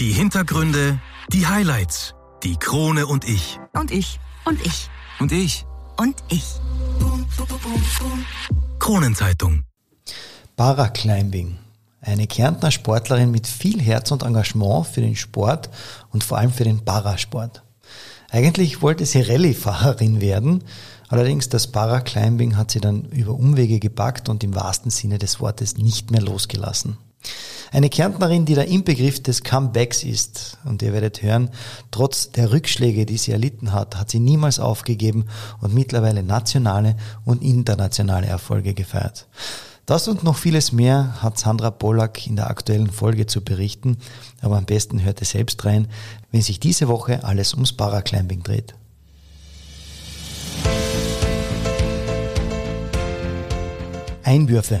Die Hintergründe, die Highlights, die Krone und ich. Und ich. Und ich. Und ich. Und ich. Kronenzeitung. Paraclimbing. Eine Kärntner Sportlerin mit viel Herz und Engagement für den Sport und vor allem für den Parasport. Eigentlich wollte sie Rallye-Fahrerin werden, allerdings das Paraclimbing hat sie dann über Umwege gepackt und im wahrsten Sinne des Wortes nicht mehr losgelassen. Eine Kärntnerin, die der Inbegriff des Comebacks ist. Und ihr werdet hören, trotz der Rückschläge, die sie erlitten hat, hat sie niemals aufgegeben und mittlerweile nationale und internationale Erfolge gefeiert. Das und noch vieles mehr hat Sandra Pollack in der aktuellen Folge zu berichten, aber am besten hört ihr selbst rein, wenn sich diese Woche alles ums Paraclimbing dreht. Einwürfe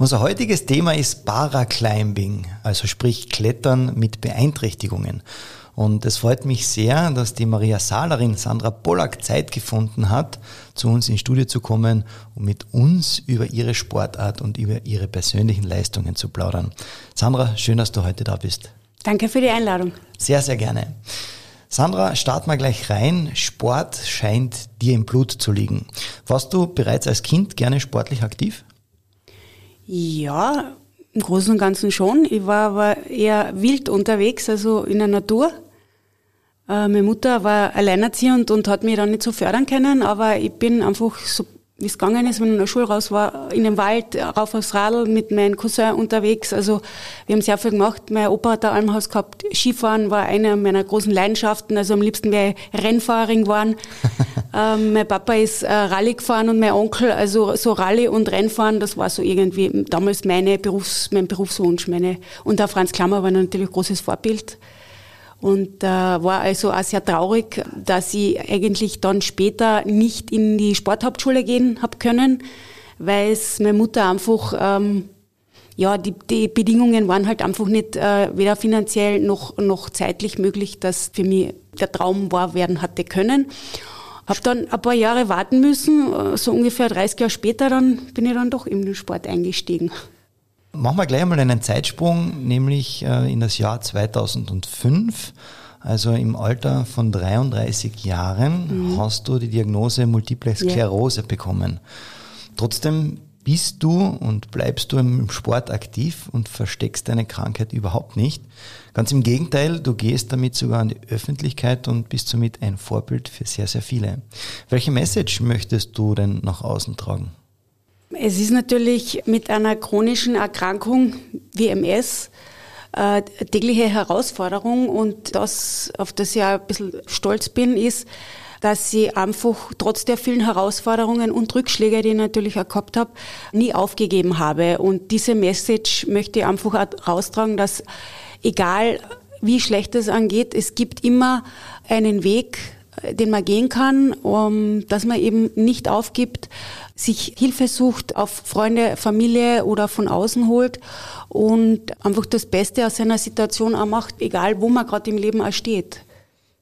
Unser heutiges Thema ist Paraclimbing, also sprich Klettern mit Beeinträchtigungen. Und es freut mich sehr, dass die Maria Salerin Sandra Pollack Zeit gefunden hat, zu uns ins Studio zu kommen, um mit uns über ihre Sportart und über ihre persönlichen Leistungen zu plaudern. Sandra, schön, dass du heute da bist. Danke für die Einladung. Sehr, sehr gerne. Sandra, start mal gleich rein. Sport scheint dir im Blut zu liegen. Warst du bereits als Kind gerne sportlich aktiv? Ja, im Großen und Ganzen schon. Ich war aber eher wild unterwegs, also in der Natur. Äh, meine Mutter war alleinerziehend und hat mich dann nicht so fördern können, aber ich bin einfach so wie es gegangen ist, wenn ich in der Schule raus war, in den Wald, rauf aufs Radl mit meinem Cousin unterwegs. Also wir haben sehr viel gemacht. Mein Opa hat ein Almhaus gehabt. Skifahren war eine meiner großen Leidenschaften. Also am liebsten wäre ich Rennfahrerin geworden. ähm, mein Papa ist äh, Rallye gefahren und mein Onkel, also so Rallye und Rennfahren, das war so irgendwie damals meine Berufs-, mein Berufswunsch. Meine, und auch Franz Klammer war natürlich ein großes Vorbild. Und äh, war also auch sehr traurig, dass ich eigentlich dann später nicht in die Sporthauptschule gehen hab können, weil es meine Mutter einfach, ähm, ja, die, die Bedingungen waren halt einfach nicht äh, weder finanziell noch, noch zeitlich möglich, dass für mich der Traum wahr werden hatte können. Hab dann ein paar Jahre warten müssen, äh, so ungefähr 30 Jahre später, dann bin ich dann doch in den Sport eingestiegen. Machen wir gleich einmal einen Zeitsprung, nämlich äh, in das Jahr 2005. Also im Alter von 33 Jahren mhm. hast du die Diagnose Multiple Sklerose yeah. bekommen. Trotzdem bist du und bleibst du im Sport aktiv und versteckst deine Krankheit überhaupt nicht. Ganz im Gegenteil, du gehst damit sogar an die Öffentlichkeit und bist somit ein Vorbild für sehr, sehr viele. Welche Message möchtest du denn nach außen tragen? Es ist natürlich mit einer chronischen Erkrankung wie MS äh, tägliche Herausforderung und das, auf das ich ein bisschen stolz bin, ist, dass ich einfach trotz der vielen Herausforderungen und Rückschläge, die ich natürlich auch gehabt habe, nie aufgegeben habe. Und diese Message möchte ich einfach auch raustragen, dass egal wie schlecht es angeht, es gibt immer einen Weg, den man gehen kann, um, dass man eben nicht aufgibt, sich Hilfe sucht, auf Freunde, Familie oder von außen holt und einfach das Beste aus seiner Situation auch macht, egal wo man gerade im Leben auch steht.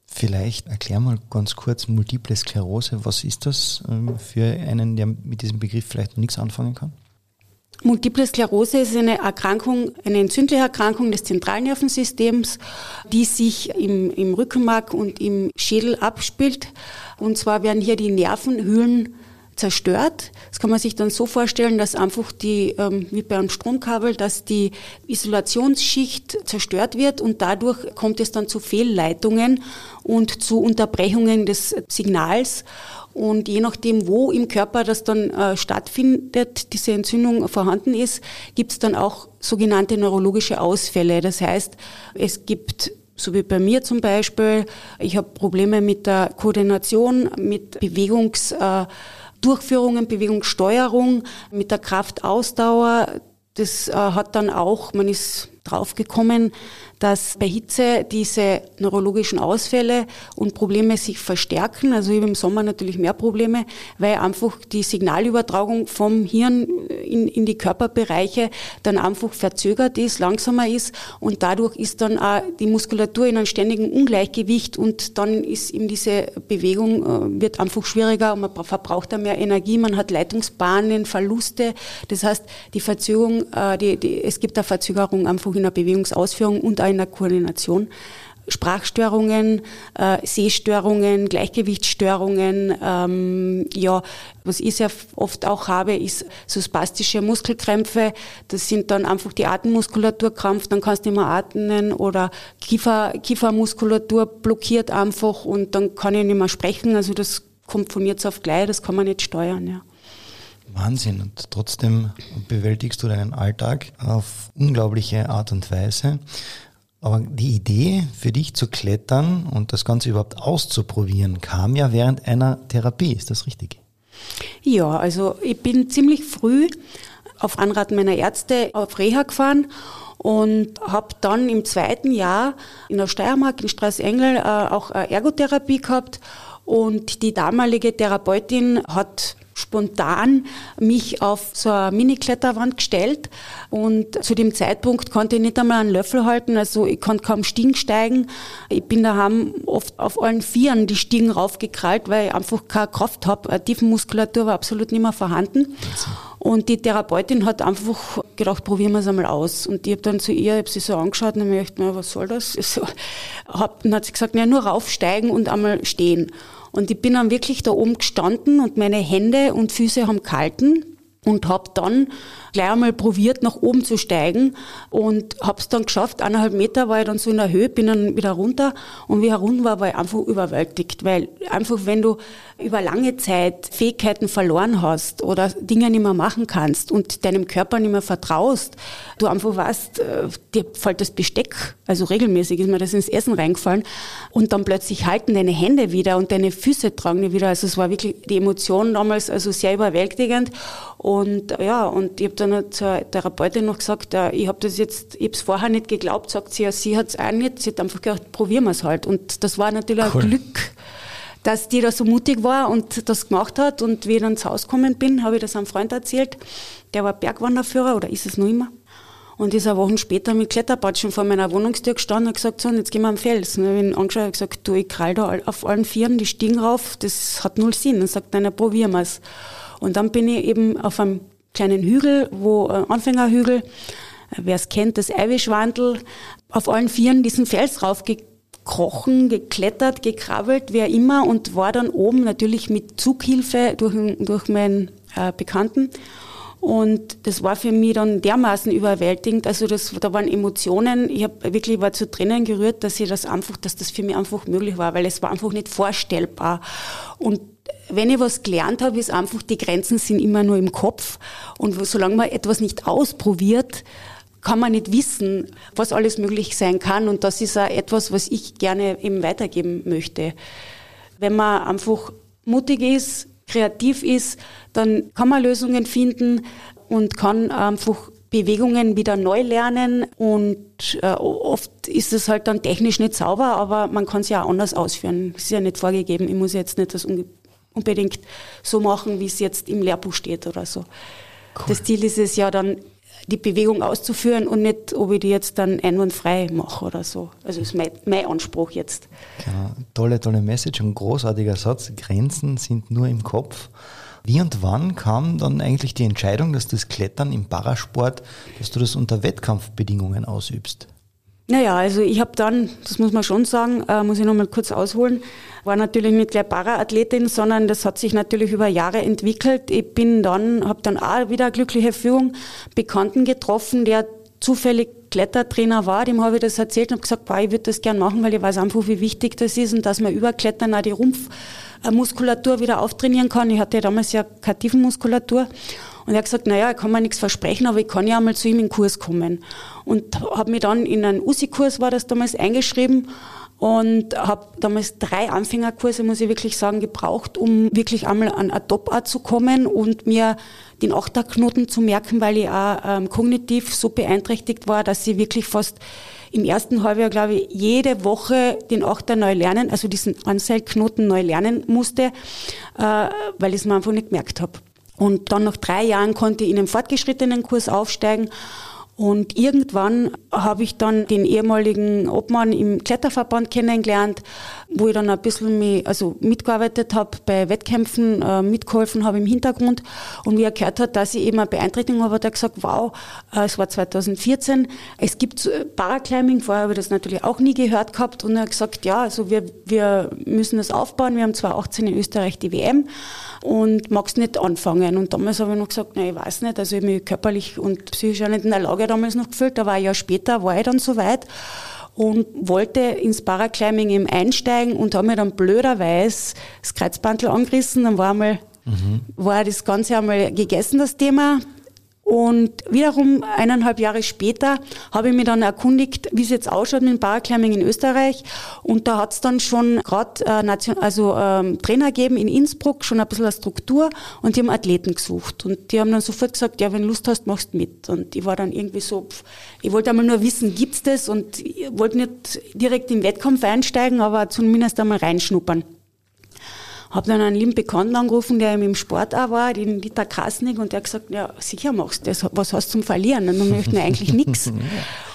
Vielleicht erklär mal ganz kurz Multiple Sklerose. Was ist das ähm, für einen, der mit diesem Begriff vielleicht noch nichts anfangen kann? Multiple Sklerose ist eine Erkrankung, eine entzündliche Erkrankung des Zentralnervensystems, die sich im, im Rückenmark und im Schädel abspielt. Und zwar werden hier die Nervenhüllen zerstört. Das kann man sich dann so vorstellen, dass einfach die, ähm, wie beim Stromkabel, dass die Isolationsschicht zerstört wird und dadurch kommt es dann zu Fehlleitungen und zu Unterbrechungen des Signals. Und je nachdem, wo im Körper das dann äh, stattfindet, diese Entzündung vorhanden ist, gibt es dann auch sogenannte neurologische Ausfälle. Das heißt, es gibt so wie bei mir zum Beispiel, ich habe Probleme mit der Koordination, mit Bewegungsdurchführungen, äh, Bewegungssteuerung, mit der Kraftausdauer. Das äh, hat dann auch, man ist draufgekommen, dass bei Hitze diese neurologischen Ausfälle und Probleme sich verstärken. Also ich habe im Sommer natürlich mehr Probleme, weil einfach die Signalübertragung vom Hirn in, in die Körperbereiche dann einfach verzögert ist, langsamer ist und dadurch ist dann auch die Muskulatur in einem ständigen Ungleichgewicht und dann ist eben diese Bewegung äh, wird einfach schwieriger und man verbraucht da mehr Energie, man hat Leitungsbahnen, Verluste. Das heißt, die Verzögerung, äh, die, die, es gibt eine Verzögerung einfach in der Bewegungsausführung und auch in der Koordination. Sprachstörungen, äh, Sehstörungen, Gleichgewichtsstörungen. Ähm, ja, was ich sehr oft auch habe, ist so spastische Muskelkrämpfe. Das sind dann einfach die Atemmuskulatur krampft, dann kannst du nicht mehr atmen oder Kiefer, Kiefermuskulatur blockiert einfach und dann kann ich nicht mehr sprechen. Also das kommt von jetzt auf gleich, das kann man nicht steuern. Ja. Wahnsinn. Und trotzdem bewältigst du deinen Alltag auf unglaubliche Art und Weise. Aber die Idee für dich zu klettern und das Ganze überhaupt auszuprobieren kam ja während einer Therapie. Ist das richtig? Ja, also ich bin ziemlich früh auf Anraten meiner Ärzte auf Reha gefahren und habe dann im zweiten Jahr in der Steiermark in Straßengel äh, auch Ergotherapie gehabt und die damalige Therapeutin hat spontan mich auf so eine Mini-Kletterwand gestellt und zu dem Zeitpunkt konnte ich nicht einmal einen Löffel halten, also ich konnte kaum Stiegen steigen. Ich bin daheim oft auf allen Vieren die Stiegen raufgekrallt, weil ich einfach keine Kraft habe. Eine Tiefenmuskulatur war absolut nicht mehr vorhanden. Und die Therapeutin hat einfach gedacht, probieren wir es einmal aus. Und ich habe dann zu ihr, ich habe sie so angeschaut und ich dachte, was soll das? So, hab, dann hat sie gesagt, ja, nur raufsteigen und einmal stehen. Und ich bin dann wirklich da oben gestanden und meine Hände und Füße haben gehalten und habe dann gleich einmal probiert, nach oben zu steigen und habe es dann geschafft. Eineinhalb Meter war ich dann so in der Höhe, bin dann wieder runter und wie ich herunter war, war ich einfach überwältigt, weil einfach, wenn du über lange Zeit Fähigkeiten verloren hast oder Dinge nicht mehr machen kannst und deinem Körper nicht mehr vertraust, du einfach weißt, äh, dir fällt das Besteck, also regelmäßig ist mir das ins Essen reingefallen und dann plötzlich halten deine Hände wieder und deine Füße tragen nicht wieder. Also es war wirklich die Emotion damals also sehr überwältigend und ja, und ich habe dann zur Therapeutin noch gesagt, ich habe das jetzt, ich habe es vorher nicht geglaubt, sagt sie, ja, sie hat es auch nicht, sie hat einfach gedacht, probieren wir es halt. Und das war natürlich cool. ein Glück, dass die da so mutig war und das gemacht hat. Und wie ich dann ins Haus gekommen bin, habe ich das einem Freund erzählt, der war Bergwanderführer oder ist es noch immer. Und ist eine Woche später mit Kletterpatschen vor meiner Wohnungstür gestanden und gesagt, so, jetzt gehen wir am Fels. Und ich habe ihn angeschaut und gesagt, du, ich krall da auf allen Vieren die Stiegen rauf, das hat null Sinn. Und sagt, nein, probieren wir es. Und dann bin ich eben auf einem kleinen Hügel, wo äh, Anfängerhügel, wer es kennt, das Eiwischwandel, auf allen Vieren diesen Fels raufgekrochen, geklettert, gekrabbelt, wer immer und war dann oben natürlich mit Zughilfe durch, durch meinen äh, Bekannten. Und das war für mich dann dermaßen überwältigend. Also das, da waren Emotionen. Ich habe wirklich war zu Tränen gerührt, dass ich das einfach, dass das für mich einfach möglich war, weil es war einfach nicht vorstellbar. Und wenn ich was gelernt habe, ist einfach, die Grenzen sind immer nur im Kopf. Und solange man etwas nicht ausprobiert, kann man nicht wissen, was alles möglich sein kann. Und das ist auch etwas, was ich gerne eben weitergeben möchte. Wenn man einfach mutig ist, kreativ ist, dann kann man Lösungen finden und kann einfach Bewegungen wieder neu lernen und äh, oft ist es halt dann technisch nicht sauber, aber man kann es ja auch anders ausführen. Es ist ja nicht vorgegeben, ich muss jetzt nicht das unbedingt so machen, wie es jetzt im Lehrbuch steht oder so. Cool. Das Ziel ist es ja dann, die Bewegung auszuführen und nicht, ob ich die jetzt dann einwandfrei mache oder so. Also ist mein, mein Anspruch jetzt. Genau. Tolle, tolle Message und großartiger Satz. Grenzen sind nur im Kopf. Wie und wann kam dann eigentlich die Entscheidung, dass das Klettern im Parasport, dass du das unter Wettkampfbedingungen ausübst? Naja, also ich habe dann, das muss man schon sagen, äh, muss ich nochmal kurz ausholen, war natürlich nicht gleich Paraathletin, sondern das hat sich natürlich über Jahre entwickelt. Ich bin dann, habe dann auch wieder eine glückliche Führung, Bekannten getroffen, der zufällig Klettertrainer war, dem habe ich das erzählt und habe gesagt, boah, ich würde das gern machen, weil ich weiß einfach, wie wichtig das ist und dass man über Klettern auch die Rumpfmuskulatur wieder auftrainieren kann. Ich hatte ja damals ja keine Tiefenmuskulatur und er hat gesagt, naja, ich kann mir nichts versprechen, aber ich kann ja einmal zu ihm in den Kurs kommen. Und habe mich dann in einen USI-Kurs, war das damals, eingeschrieben und habe damals drei Anfängerkurse, muss ich wirklich sagen, gebraucht, um wirklich einmal an eine Top-Art zu kommen und mir den Achterknoten zu merken, weil ich auch ähm, kognitiv so beeinträchtigt war, dass ich wirklich fast im ersten Halbjahr, glaube ich, jede Woche den Achter neu lernen, also diesen Anseilknoten neu lernen musste, äh, weil ich es mir einfach nicht gemerkt habe. Und dann nach drei Jahren konnte ich in einen fortgeschrittenen Kurs aufsteigen und irgendwann habe ich dann den ehemaligen Obmann im Kletterverband kennengelernt, wo ich dann ein bisschen mich, also mitgearbeitet habe bei Wettkämpfen, äh, mitgeholfen habe im Hintergrund. Und wie er gehört hat, dass ich eben eine Beeinträchtigung habe, hat er gesagt, wow, äh, es war 2014, es gibt äh, Paraclimbing, vorher habe ich das natürlich auch nie gehört gehabt. Und er hat gesagt, ja, also wir, wir müssen das aufbauen. Wir haben 2018 in Österreich die WM und magst nicht anfangen. Und damals habe ich noch gesagt, nein, ich weiß nicht, also ich mich körperlich und psychisch auch nicht in der Lage damals noch gefühlt. Da war ein Jahr später, war ich dann soweit und wollte ins Paraclimbing eben einsteigen und habe mir dann blöderweise das Kreuzbandel angerissen. Dann war einmal, mhm. war das Ganze einmal gegessen, das Thema. Und wiederum eineinhalb Jahre später habe ich mich dann erkundigt, wie es jetzt ausschaut mit dem Paraclimbing in Österreich. Und da hat es dann schon gerade äh, also ähm, Trainer gegeben in Innsbruck, schon ein bisschen eine Struktur und die haben Athleten gesucht. Und die haben dann sofort gesagt, ja, wenn du Lust hast, machst mit. Und ich war dann irgendwie so, pff, ich wollte einmal nur wissen, gibt's das? Und ich wollte nicht direkt im Wettkampf einsteigen, aber zumindest einmal reinschnuppern. Habe dann einen lieben Bekannten angerufen, der im Sport auch war, den Dieter Krasnik, und der hat gesagt, ja, sicher machst du das, was hast du zum Verlieren? Und dann möchten eigentlich nichts.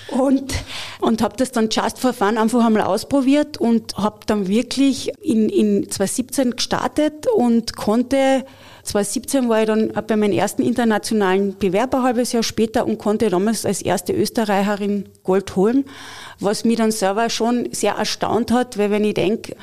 Und, und habe das dann just for fun einfach einmal ausprobiert und habe dann wirklich in, in 2017 gestartet und konnte 2017 war ich dann bei meinem ersten internationalen Bewerber ein halbes Jahr später und konnte damals als erste Österreicherin Gold holen, was mich dann selber schon sehr erstaunt hat, weil wenn ich denke,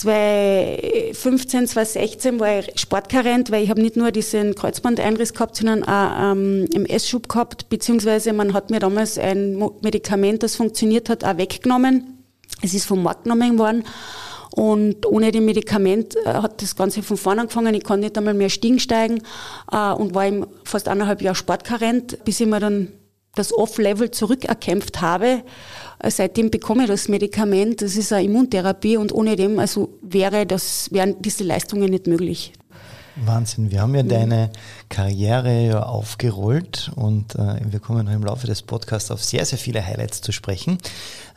2015, 2016 war ich sportkarent, weil ich habe nicht nur diesen Kreuzbandeinriss gehabt, sondern auch ähm, MS-Schub gehabt, beziehungsweise man hat mir damals ein Medikament, das funktioniert hat, auch weggenommen. Es ist vom Markt genommen worden. Und ohne dem Medikament äh, hat das Ganze von vorne angefangen. Ich konnte nicht einmal mehr Stiegen steigen äh, und war im fast eineinhalb Jahre sportkarent, bis ich mir dann das Off-Level zurückerkämpft habe Seitdem bekomme ich das Medikament. Das ist eine Immuntherapie und ohne dem also wäre das, wären diese Leistungen nicht möglich. Wahnsinn. Wir haben ja deine Karriere ja aufgerollt und äh, wir kommen im Laufe des Podcasts auf sehr, sehr viele Highlights zu sprechen.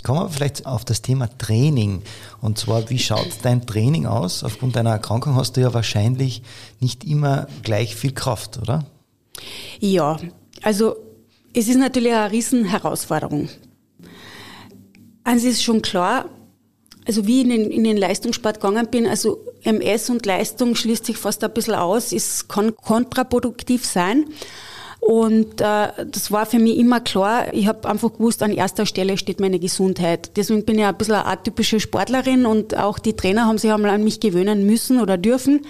Kommen wir vielleicht auf das Thema Training. Und zwar, wie schaut dein Training aus? Aufgrund deiner Erkrankung hast du ja wahrscheinlich nicht immer gleich viel Kraft, oder? Ja, also es ist natürlich eine Riesenherausforderung. Es ist schon klar, also wie ich in den, in den Leistungssport gegangen bin, also MS und Leistung schließt sich fast ein bisschen aus, es kann kontraproduktiv sein. Und äh, das war für mich immer klar. Ich habe einfach gewusst, an erster Stelle steht meine Gesundheit. Deswegen bin ich ein bisschen eine atypische Sportlerin und auch die Trainer haben sich einmal an mich gewöhnen müssen oder dürfen.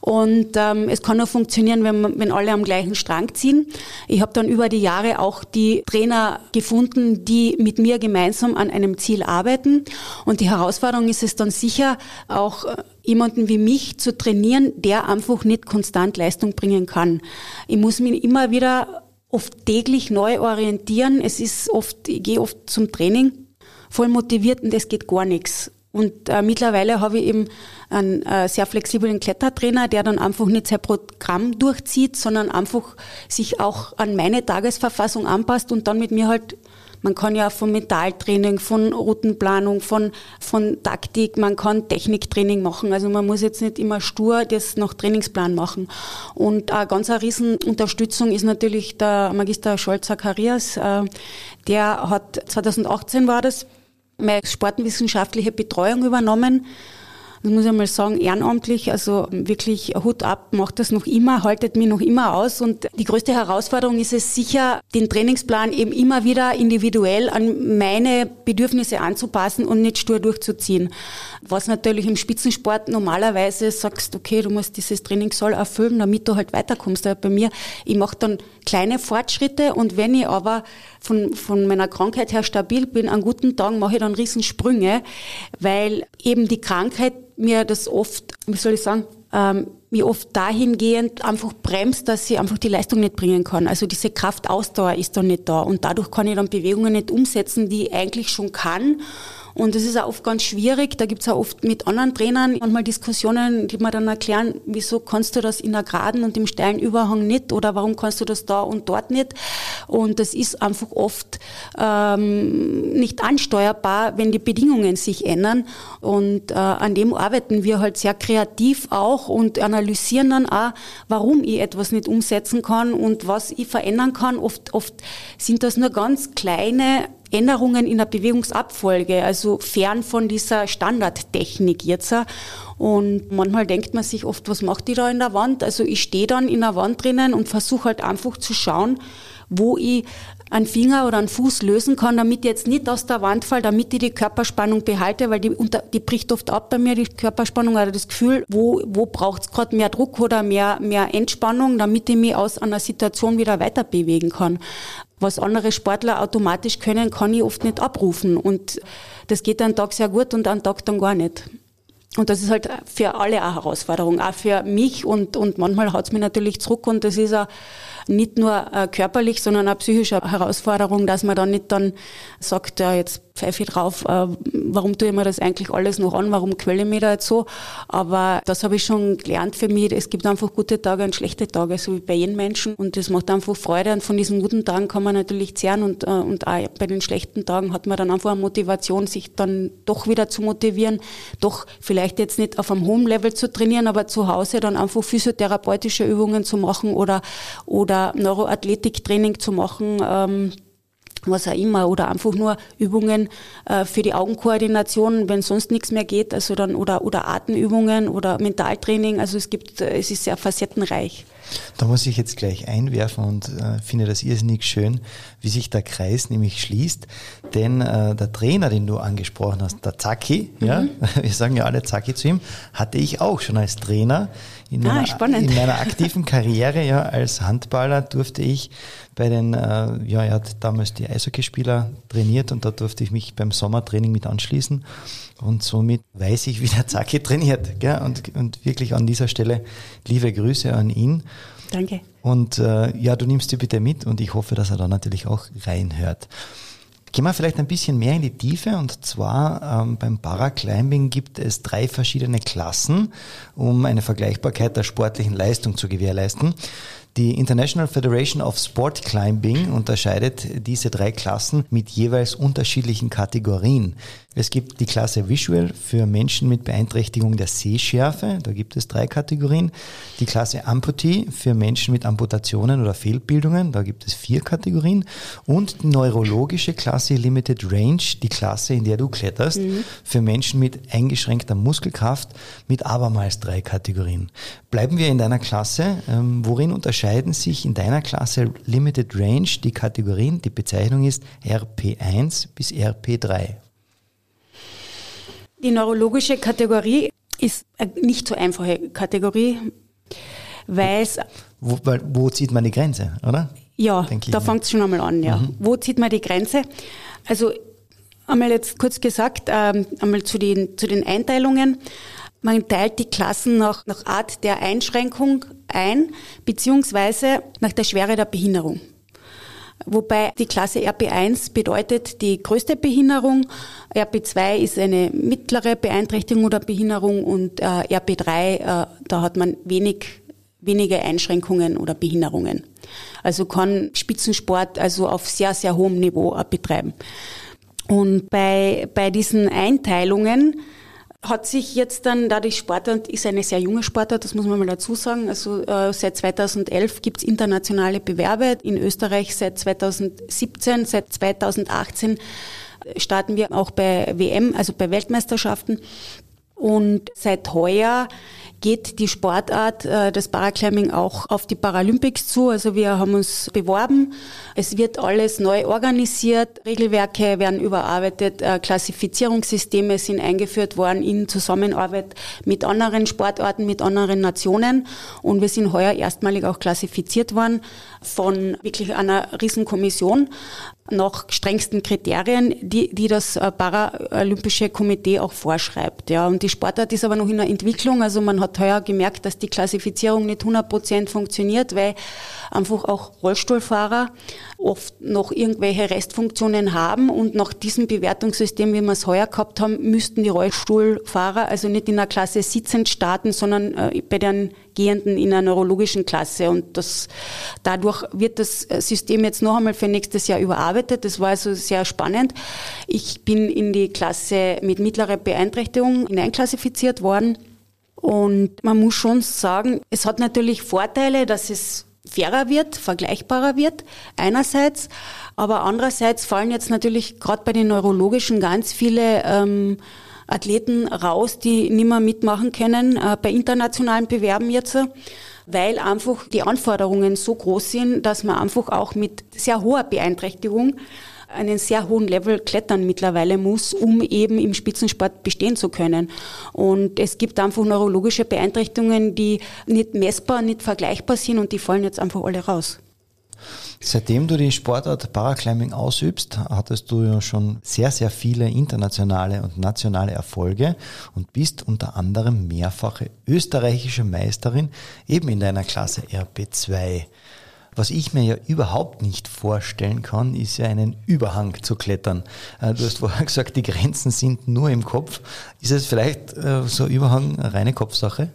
Und ähm, es kann nur funktionieren, wenn, wenn alle am gleichen Strang ziehen. Ich habe dann über die Jahre auch die Trainer gefunden, die mit mir gemeinsam an einem Ziel arbeiten. Und die Herausforderung ist es dann sicher, auch äh, jemanden wie mich zu trainieren, der einfach nicht konstant Leistung bringen kann. Ich muss mich immer wieder oft täglich neu orientieren. Es ist oft, ich gehe oft zum Training voll motiviert und es geht gar nichts. Und äh, mittlerweile habe ich eben einen äh, sehr flexiblen Klettertrainer, der dann einfach nicht sein Programm durchzieht, sondern einfach sich auch an meine Tagesverfassung anpasst und dann mit mir halt man kann ja von Mentaltraining, von Routenplanung, von, von Taktik, man kann Techniktraining machen. Also man muss jetzt nicht immer stur das nach Trainingsplan machen. Und eine ganz eine Riesenunterstützung ist natürlich der Magister Scholz Zacharias. Äh, der hat 2018 war das meine sportwissenschaftliche Betreuung übernommen. Das muss ich mal sagen, ehrenamtlich, also wirklich Hut ab, macht das noch immer, haltet mich noch immer aus. Und die größte Herausforderung ist es sicher, den Trainingsplan eben immer wieder individuell an meine Bedürfnisse anzupassen und nicht stur durchzuziehen. Was natürlich im Spitzensport normalerweise sagst, okay, du musst dieses Trainingssoll erfüllen, damit du halt weiterkommst. Aber bei mir, ich mache dann kleine Fortschritte und wenn ich aber von, von meiner Krankheit her stabil bin, an guten Tagen mache ich dann Riesensprünge, weil eben die Krankheit mir das oft, wie soll ich sagen, ähm, mir oft dahingehend einfach bremst, dass ich einfach die Leistung nicht bringen kann. Also diese Kraftausdauer ist dann nicht da und dadurch kann ich dann Bewegungen nicht umsetzen, die ich eigentlich schon kann Und das ist auch oft ganz schwierig. Da gibt's auch oft mit anderen Trainern manchmal Diskussionen, die mir dann erklären, wieso kannst du das in der Geraden und im steilen Überhang nicht oder warum kannst du das da und dort nicht. Und das ist einfach oft ähm, nicht ansteuerbar, wenn die Bedingungen sich ändern. Und äh, an dem arbeiten wir halt sehr kreativ auch und analysieren dann auch, warum ich etwas nicht umsetzen kann und was ich verändern kann. Oft, oft sind das nur ganz kleine Änderungen in der Bewegungsabfolge, also fern von dieser Standardtechnik jetzt. Und manchmal denkt man sich oft, was macht die da in der Wand? Also ich stehe dann in der Wand drinnen und versuche halt einfach zu schauen, wo ich einen Finger oder einen Fuß lösen kann, damit ich jetzt nicht aus der Wand fall, damit ich die Körperspannung behalte, weil die, unter, die bricht oft ab bei mir, die Körperspannung oder das Gefühl, wo, wo braucht es gerade mehr Druck oder mehr, mehr Entspannung, damit ich mich aus einer Situation wieder weiter bewegen kann. Was andere Sportler automatisch können, kann ich oft nicht abrufen. Und das geht einen Tag sehr gut und einen Tag dann gar nicht. Und das ist halt für alle eine Herausforderung, auch für mich und, und manchmal haut es mich natürlich zurück und das ist auch nicht nur äh, körperlich, sondern auch psychische Herausforderung, dass man dann nicht dann sagt, ja, jetzt pfeife ich drauf, äh, warum tue ich mir das eigentlich alles noch an, warum quäle ich mich da jetzt so. Aber das habe ich schon gelernt für mich. Es gibt einfach gute Tage und schlechte Tage, so wie bei jedem Menschen. Und das macht einfach Freude. Und von diesen guten Tagen kann man natürlich zehren. Und, äh, und auch bei den schlechten Tagen hat man dann einfach eine Motivation, sich dann doch wieder zu motivieren, doch vielleicht jetzt nicht auf einem hohen Level zu trainieren, aber zu Hause dann einfach physiotherapeutische Übungen zu machen oder, oder Neuroathletiktraining zu machen. Ähm, was auch immer, oder einfach nur Übungen äh, für die Augenkoordination, wenn sonst nichts mehr geht, also dann oder oder Atemübungen oder Mentaltraining. Also es gibt, äh, es ist sehr facettenreich. Da muss ich jetzt gleich einwerfen und äh, finde das irrsinnig schön, wie sich der Kreis nämlich schließt. Denn äh, der Trainer, den du angesprochen hast, der Zaki, mhm. ja, wir sagen ja alle Zaki zu ihm, hatte ich auch schon als Trainer. In, ah, meiner, in meiner aktiven Karriere ja, als Handballer durfte ich bei den, äh, ja, er hat damals die Eishockeyspieler trainiert und da durfte ich mich beim Sommertraining mit anschließen. Und somit weiß ich, wie der Zacki trainiert. Gell? Und, und wirklich an dieser Stelle liebe Grüße an ihn. Danke. Und äh, ja, du nimmst die bitte mit und ich hoffe, dass er da natürlich auch reinhört. Gehen wir vielleicht ein bisschen mehr in die Tiefe und zwar ähm, beim Paraclimbing gibt es drei verschiedene Klassen, um eine Vergleichbarkeit der sportlichen Leistung zu gewährleisten. Die International Federation of Sport Climbing unterscheidet diese drei Klassen mit jeweils unterschiedlichen Kategorien. Es gibt die Klasse Visual für Menschen mit Beeinträchtigung der Sehschärfe. Da gibt es drei Kategorien. Die Klasse Amputee für Menschen mit Amputationen oder Fehlbildungen. Da gibt es vier Kategorien. Und die neurologische Klasse Limited Range, die Klasse, in der du kletterst, mhm. für Menschen mit eingeschränkter Muskelkraft mit abermals drei Kategorien. Bleiben wir in deiner Klasse. Ähm, worin unterscheiden sich in deiner Klasse Limited Range die Kategorien? Die Bezeichnung ist RP1 bis RP3. Die neurologische Kategorie ist eine nicht so einfache Kategorie, weil es. Wo, wo, zieht man die Grenze, oder? Ja, da fängt es schon einmal an, ja. Mhm. Wo zieht man die Grenze? Also einmal jetzt kurz gesagt, ähm, einmal zu den, zu den Einteilungen. Man teilt die Klassen nach, nach Art der Einschränkung ein, beziehungsweise nach der Schwere der Behinderung. Wobei die Klasse RP1 bedeutet die größte Behinderung, RP2 ist eine mittlere Beeinträchtigung oder Behinderung und äh, RP3, äh, da hat man wenig, wenige Einschränkungen oder Behinderungen. Also kann Spitzensport also auf sehr, sehr hohem Niveau äh, betreiben. Und bei, bei diesen Einteilungen hat sich jetzt dann, da die Sportart ist eine sehr junge Sportart, das muss man mal dazu sagen. Also äh, seit 2011 gibt's internationale Bewerbe in Österreich seit 2017, seit 2018 starten wir auch bei WM, also bei Weltmeisterschaften. Und seit heuer geht die Sportart äh, des Paraclimbing auch auf die Paralympics zu. Also wir haben uns beworben. Es wird alles neu organisiert. Regelwerke werden überarbeitet. Äh, Klassifizierungssysteme sind eingeführt worden in Zusammenarbeit mit anderen Sportarten, mit anderen Nationen. Und wir sind heuer erstmalig auch klassifiziert worden von wirklich einer Riesenkommission. nach strengsten Kriterien, die, die das äh, Paralympische Komitee auch vorschreibt. Ja. Und die Sportart ist aber noch in der Entwicklung. Also man hat heuer gemerkt, dass die Klassifizierung nicht 100 Prozent funktioniert, weil einfach auch Rollstuhlfahrer oft noch irgendwelche Restfunktionen haben und nach diesem Bewertungssystem, wie wir es heuer gehabt haben, müssten die Rollstuhlfahrer also nicht in der Klasse sitzend starten, sondern äh, bei den Gehenden in einer neurologischen Klasse. Und das, dadurch wird das System jetzt noch einmal für nächstes Jahr überarbeitet. Das war also sehr spannend. Ich bin in die Klasse mit mittlerer Beeinträchtigung hineinklassifiziert worden. Und man muss schon sagen, es hat natürlich Vorteile, dass es fairer wird, vergleichbarer wird, einerseits. Aber andererseits fallen jetzt natürlich gerade bei den neurologischen ganz viele ähm, Athleten raus, die nicht mehr mitmachen können äh, bei internationalen Bewerben jetzt, weil einfach die Anforderungen so groß sind, dass man einfach auch mit sehr hoher Beeinträchtigung einen sehr hohen Level klettern mittlerweile muss, um eben im Spitzensport bestehen zu können. Und es gibt einfach neurologische Beeinträchtigungen, die nicht messbar, nicht vergleichbar sind und die fallen jetzt einfach alle raus. Seitdem du die Sportart Paraclimbing ausübst, hattest du ja schon sehr, sehr viele internationale und nationale Erfolge und bist unter anderem mehrfache österreichische Meisterin eben in deiner Klasse RB2. Was ich mir ja überhaupt nicht vorstellen kann, ist ja einen Überhang zu klettern. Äh, du hast vorher gesagt, die Grenzen sind nur im Kopf. Ist es vielleicht äh, so Überhang eine reine Kopfsache?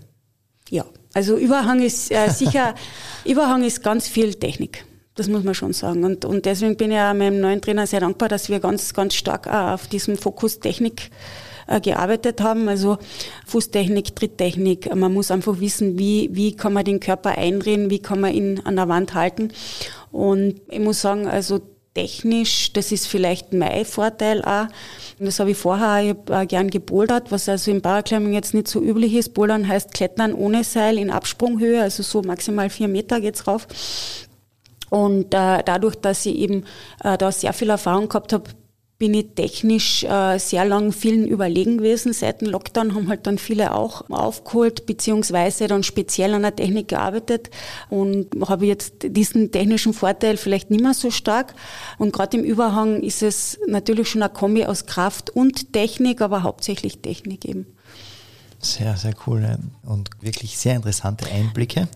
Ja, also Überhang ist äh, sicher, Überhang ist ganz viel Technik. Das muss man schon sagen. Und, und deswegen bin ich auch meinem neuen Trainer sehr dankbar, dass wir ganz, ganz stark auf diesem Fokus Technik äh, gearbeitet haben. Also Fußtechnik, Tritttechnik. Man muss einfach wissen, wie, wie kann man den Körper eindrehen, wie kann man ihn an der Wand halten. Und ich muss sagen, also technisch, das ist vielleicht mein Vorteil auch. Und das habe ich vorher auch gern gebouldert, was also im Paraclimbing jetzt nicht so üblich ist. Bouldern heißt Klettern ohne Seil in Absprunghöhe, also so maximal vier Meter geht's rauf. Und äh, dadurch, dass ich eben äh, da sehr viel Erfahrung gehabt habe, bin ich technisch äh, sehr lang vielen überlegen gewesen. Seit dem Lockdown haben halt dann viele auch aufgeholt, beziehungsweise dann speziell an der Technik gearbeitet und habe jetzt diesen technischen Vorteil vielleicht nicht mehr so stark. Und gerade im Überhang ist es natürlich schon eine Kombi aus Kraft und Technik, aber hauptsächlich Technik eben. Sehr, sehr cool und wirklich sehr interessante Einblicke.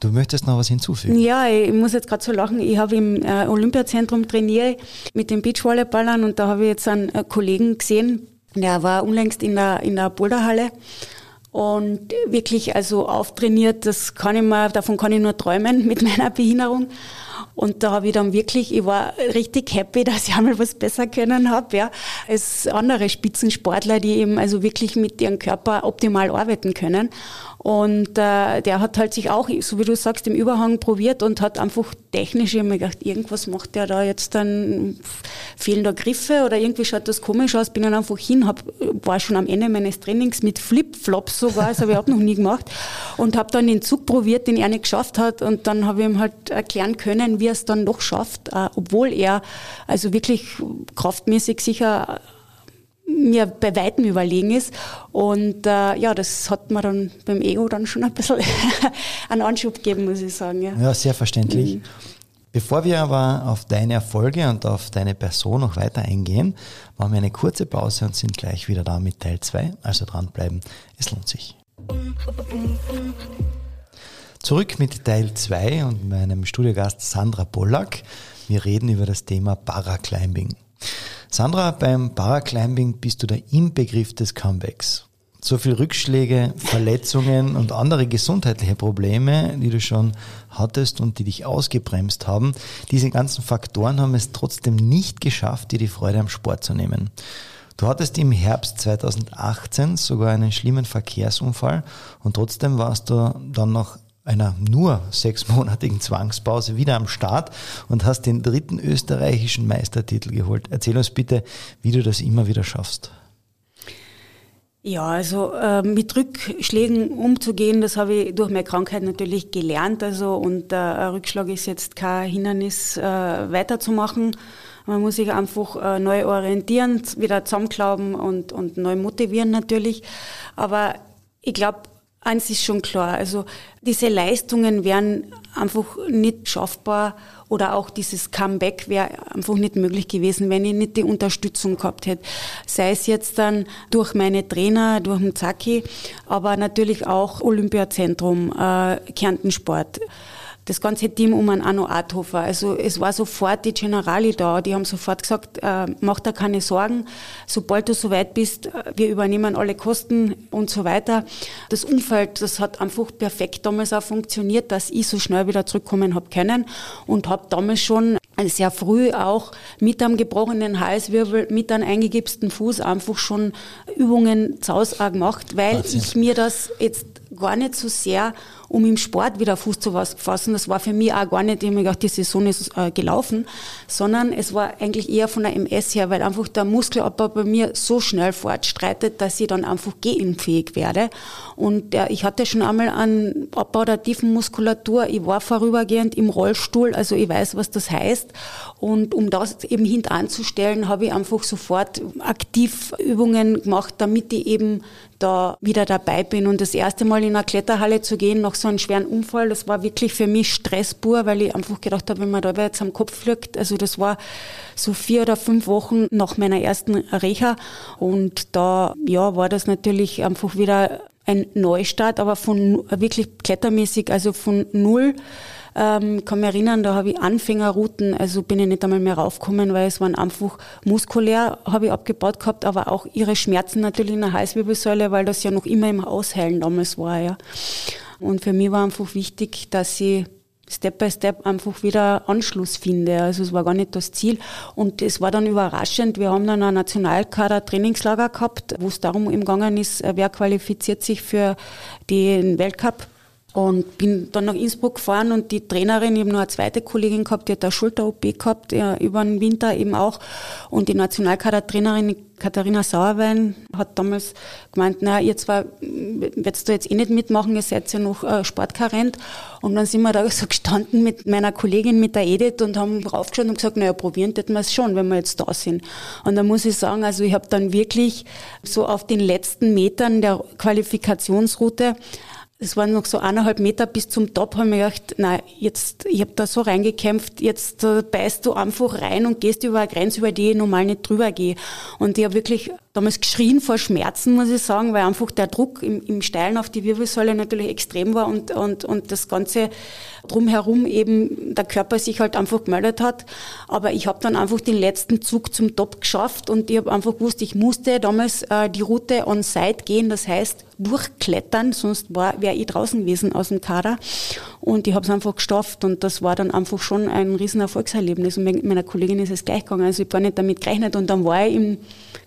Du möchtest noch was hinzufügen? Ja, ich muss jetzt gerade so lachen. Ich habe im äh, Olympiazentrum trainiert mit den Beachvolleyballern und da habe ich jetzt einen äh, Kollegen gesehen, der war unlängst in der, in der Boulderhalle und wirklich also auftrainiert, das kann ich mir, davon kann ich nur träumen mit meiner Behinderung. Und da habe ich dann wirklich, ich war richtig happy, dass ich einmal was besser können habe, ja, als andere Spitzensportler, die eben also wirklich mit ihrem Körper optimal arbeiten können. Und äh, der hat halt sich auch, so wie du sagst, im Überhang probiert und hat einfach technisch immer gedacht, irgendwas macht der da jetzt dann, fehlen da Griffe oder irgendwie schaut das komisch aus. Bin dann einfach hin, hab, war schon am Ende meines Trainings mit Flipflops sogar, das habe ich auch noch nie gemacht. Und habe dann den Zug probiert, den er nicht geschafft hat. Und dann habe ich ihm halt erklären können, wie er es dann doch schafft, äh, obwohl er also wirklich kraftmäßig sicher mir bei Weitem überlegen ist. Und äh, ja, das hat mir dann beim Ego dann schon ein bisschen einen Anschub gegeben, muss ich sagen. Ja, ja sehr verständlich. Mhm. Bevor wir aber auf deine Erfolge und auf deine Person noch weiter eingehen, machen wir eine kurze Pause und sind gleich wieder da mit Teil 2. Also dranbleiben, es lohnt sich. Zurück mit Teil 2 und meinem Studiogast Sandra Pollack. Wir reden über das Thema Paraclimbing. Sandra, beim Paraclimbing bist du der Inbegriff des Comebacks. So viel Rückschläge, Verletzungen und andere gesundheitliche Probleme, die du schon hattest und die dich ausgebremst haben, diese ganzen Faktoren haben es trotzdem nicht geschafft, dir die Freude am Sport zu nehmen. Du hattest im Herbst 2018 sogar einen schlimmen Verkehrsunfall und trotzdem warst du dann noch einer nur sechsmonatigen Zwangspause wieder am Start und hast den dritten österreichischen Meistertitel geholt. Erzähl uns bitte, wie du das immer wieder schaffst. Ja, also äh, mit Rückschlägen umzugehen, das habe ich durch meine Krankheit natürlich gelernt. Also und äh, ein Rückschlag ist jetzt kein Hindernis, äh, weiterzumachen. Man muss sich einfach äh, neu orientieren, wieder zusammenglauben und, und neu motivieren natürlich. Aber ich glaube, Eins ist schon klar, also diese Leistungen wären einfach nicht schaffbar oder auch dieses Comeback wäre einfach nicht möglich gewesen, wenn ich nicht die Unterstützung gehabt hätte. Sei es jetzt dann durch meine Trainer, durch den Zaki, aber natürlich auch Olympiazentrum, äh, Kärntensport das ganze Team um einen Anno Arthofer. Also es war sofort die Generali da, die haben sofort gesagt, äh, mach da keine Sorgen, sobald du soweit bist, äh, wir übernehmen alle Kosten und so weiter. Das Umfeld, das hat einfach perfekt damals auch funktioniert, dass ich so schnell wieder zurückkommen habe können und habe damals schon sehr früh auch mit einem gebrochenen Halswirbel, mit einem eingegipsten Fuß einfach schon Übungen zu Hause gemacht, weil Wahnsinn. ich mir das jetzt gar nicht so sehr, um im Sport wieder Fuß zu fassen. Das war für mich auch gar nicht, ich habe gedacht, die Saison ist äh, gelaufen, sondern es war eigentlich eher von der MS her, weil einfach der Muskelabbau bei mir so schnell fortstreitet, dass ich dann einfach gehunfähig werde. Und äh, ich hatte schon einmal einen Abbau der tiefen Muskulatur. Ich war vorübergehend im Rollstuhl, also ich weiß, was das heißt. Und um das eben hintanzustellen, habe ich einfach sofort aktiv Übungen gemacht, damit ich eben da wieder dabei bin. Und das erste Mal in eine Kletterhalle zu gehen nach so einem schweren Unfall, das war wirklich für mich Stress pur, weil ich einfach gedacht habe, wenn man da jetzt am Kopf fliegt, also das war so vier oder fünf Wochen nach meiner ersten Reha. Und da, ja, war das natürlich einfach wieder ein Neustart, aber von wirklich klettermäßig, also von null ähm, kann mich erinnern, da habe ich Anfängerrouten, also bin ich nicht einmal mehr raufgekommen, weil es waren einfach muskulär, habe ich abgebaut gehabt, aber auch ihre Schmerzen natürlich in der Halswirbelsäule, weil das ja noch immer im Ausheilen damals war, ja. Und für mich war einfach wichtig, dass ich Step by Step einfach wieder Anschluss finde. Also es war gar nicht das Ziel. Und es war dann überraschend. Wir haben dann ein Nationalkader Trainingslager gehabt, wo es darum gegangen ist, wer qualifiziert sich für den Weltcup und bin dann nach Innsbruck gefahren und die Trainerin, ich habe noch eine zweite Kollegin gehabt, die hat eine Schulter-OP gehabt, ja, über den Winter eben auch. Und die Nationalkader-Trainerin Katharina Sauerwein hat damals gemeint, na, ihr zwar werdet du jetzt eh nicht mitmachen, ihr seid ja noch äh, sportkarent. Und dann sind wir da so gestanden mit meiner Kollegin, mit der Edith und haben raufgeschaut und gesagt, naja, probieren hätten wir es schon, wenn wir jetzt da sind. Und da muss ich sagen, also ich habe dann wirklich so auf den letzten Metern der Qualifikationsroute es waren noch so eineinhalb Meter bis zum Top, haben wir gedacht, nein, jetzt, ich habe da so reingekämpft, jetzt äh, beißt du einfach rein und gehst über eine Grenze, über die ich normal nicht drüber gehe. Und ich habe wirklich damals geschrien vor Schmerzen, muss ich sagen, weil einfach der Druck im, im Steilen auf die Wirbelsäule natürlich extrem war und, und, und das Ganze drumherum eben der Körper sich halt einfach gemeldet hat. Aber ich habe dann einfach den letzten Zug zum Top geschafft und ich habe einfach gewusst, ich musste damals äh, die Route on site gehen, das heißt durchklettern, sonst wäre ich draußen gewesen aus dem Kader. Und ich habe es einfach geschafft und das war dann einfach schon ein riesen Erfolgserlebnis. Und meiner Kollegin ist es gleich gegangen. Also ich gar nicht damit gerechnet und dann war ich im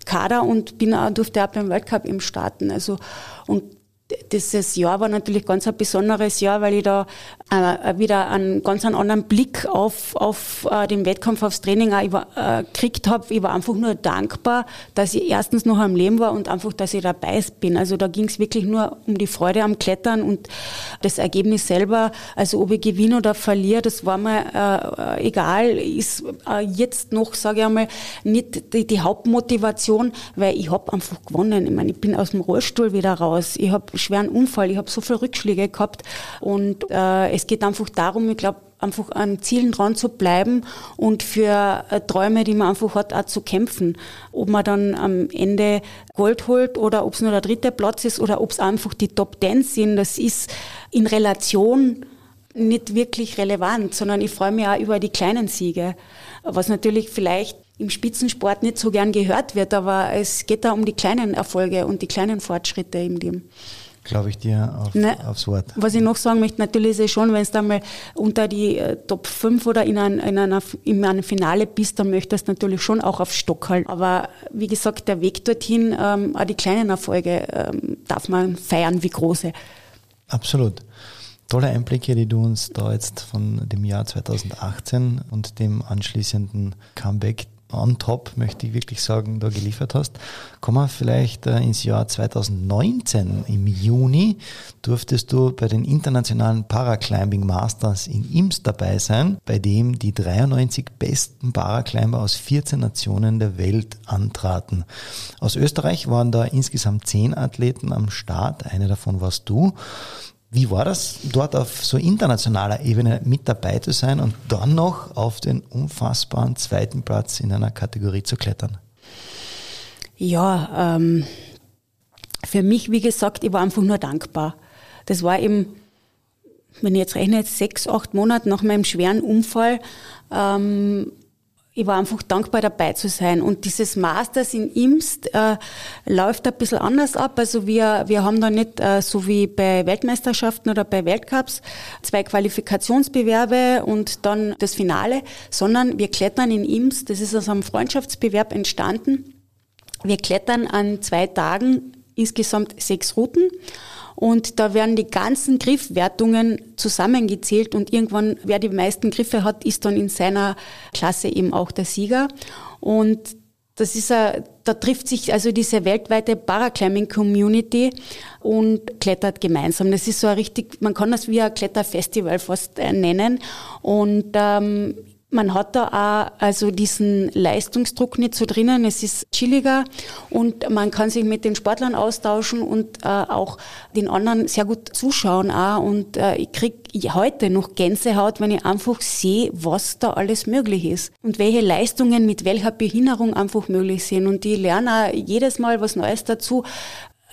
Kader und bin auch, durfte auch beim Weltcup im starten. Also, und dieses Jahr war natürlich ganz ein besonderes Jahr, weil ich da äh, wieder einen ganz anderen Blick auf, auf äh, den Wettkampf, aufs Training auch äh, gekriegt habe. Ich war einfach nur dankbar, dass ich erstens noch am Leben war und einfach, dass ich dabei bin. Also da ging es wirklich nur um die Freude am Klettern und das Ergebnis selber, also ob ich gewinne oder verliere, das war mir äh, egal. Ist äh, jetzt noch, sage ich einmal, nicht die, die Hauptmotivation, weil ich habe einfach gewonnen. Ich meine, ich bin aus dem Rollstuhl wieder raus. Ich habe schweren Unfall, ich habe so viele Rückschläge gehabt und äh, es geht einfach darum, ich glaube, einfach an Zielen dran zu bleiben und für äh, Träume, die man einfach hat, auch zu kämpfen. Ob man dann am Ende Gold holt oder ob es nur der dritte Platz ist oder ob es einfach die Top Ten sind, das ist in Relation nicht wirklich relevant, sondern ich freue mich auch über die kleinen Siege, was natürlich vielleicht im Spitzensport nicht so gern gehört wird, aber es geht da um die kleinen Erfolge und die kleinen Fortschritte im Leben. Glaube ich dir auf, ne, aufs Wort. Was ich noch sagen möchte, natürlich ist es schon, wenn du einmal unter die äh, Top 5 oder in, ein, in, einer, in einem Finale bist, dann möchtest du natürlich schon auch auf Stock halten. Aber wie gesagt, der Weg dorthin, ähm, auch die kleinen Erfolge ähm, darf man feiern wie große. Absolut. Tolle Einblicke, die du uns da jetzt von dem Jahr 2018 und dem anschließenden Comeback on top, möchte ich wirklich sagen, da geliefert hast. Kommen wir vielleicht äh, ins Jahr 2019. Im Juni durftest du bei den internationalen Paraclimbing Masters in Ims dabei sein, bei dem die 93 besten Paraclimber aus 14 Nationen der Welt antraten. Aus Österreich waren da insgesamt 10 Athleten am Start, eine davon warst du. Wie war das, dort auf so internationaler Ebene mit dabei zu sein und dann noch auf den unfassbaren zweiten Platz in einer Kategorie zu klettern? Ja, ähm, für mich, wie gesagt, ich war einfach nur dankbar. Das war eben, wenn ich jetzt rechne, sechs, acht Monate nach meinem schweren Unfall, ähm, ich war einfach dankbar dabei zu sein. Und dieses Masters in Imst äh, läuft ein bisschen anders ab. Also wir, wir haben da nicht äh, so wie bei Weltmeisterschaften oder bei Weltcups zwei Qualifikationsbewerbe und dann das Finale, sondern wir klettern in Imst. Das ist aus einem Freundschaftsbewerb entstanden. Wir klettern an zwei Tagen insgesamt sechs Routen und da werden die ganzen Griffwertungen zusammengezählt und irgendwann, wer die meisten Griffe hat, ist dann in seiner Klasse eben auch der Sieger. Und das ist a, da trifft sich also diese weltweite Paraclimbing Community und klettert gemeinsam. Das ist so ein richtig, man kann das wie ein Kletterfestival fast äh, nennen. Und ähm, man hat da auch also diesen Leistungsdruck nicht so drinnen. Es ist chilliger und man kann sich mit den Sportlern austauschen und äh, auch den anderen sehr gut zuschauen auch. Und äh, ich krieg heute noch Gänsehaut, wenn ich einfach sehe, was da alles möglich ist und welche Leistungen mit welcher Behinderung einfach möglich sind. Und ich lerne auch jedes Mal was Neues dazu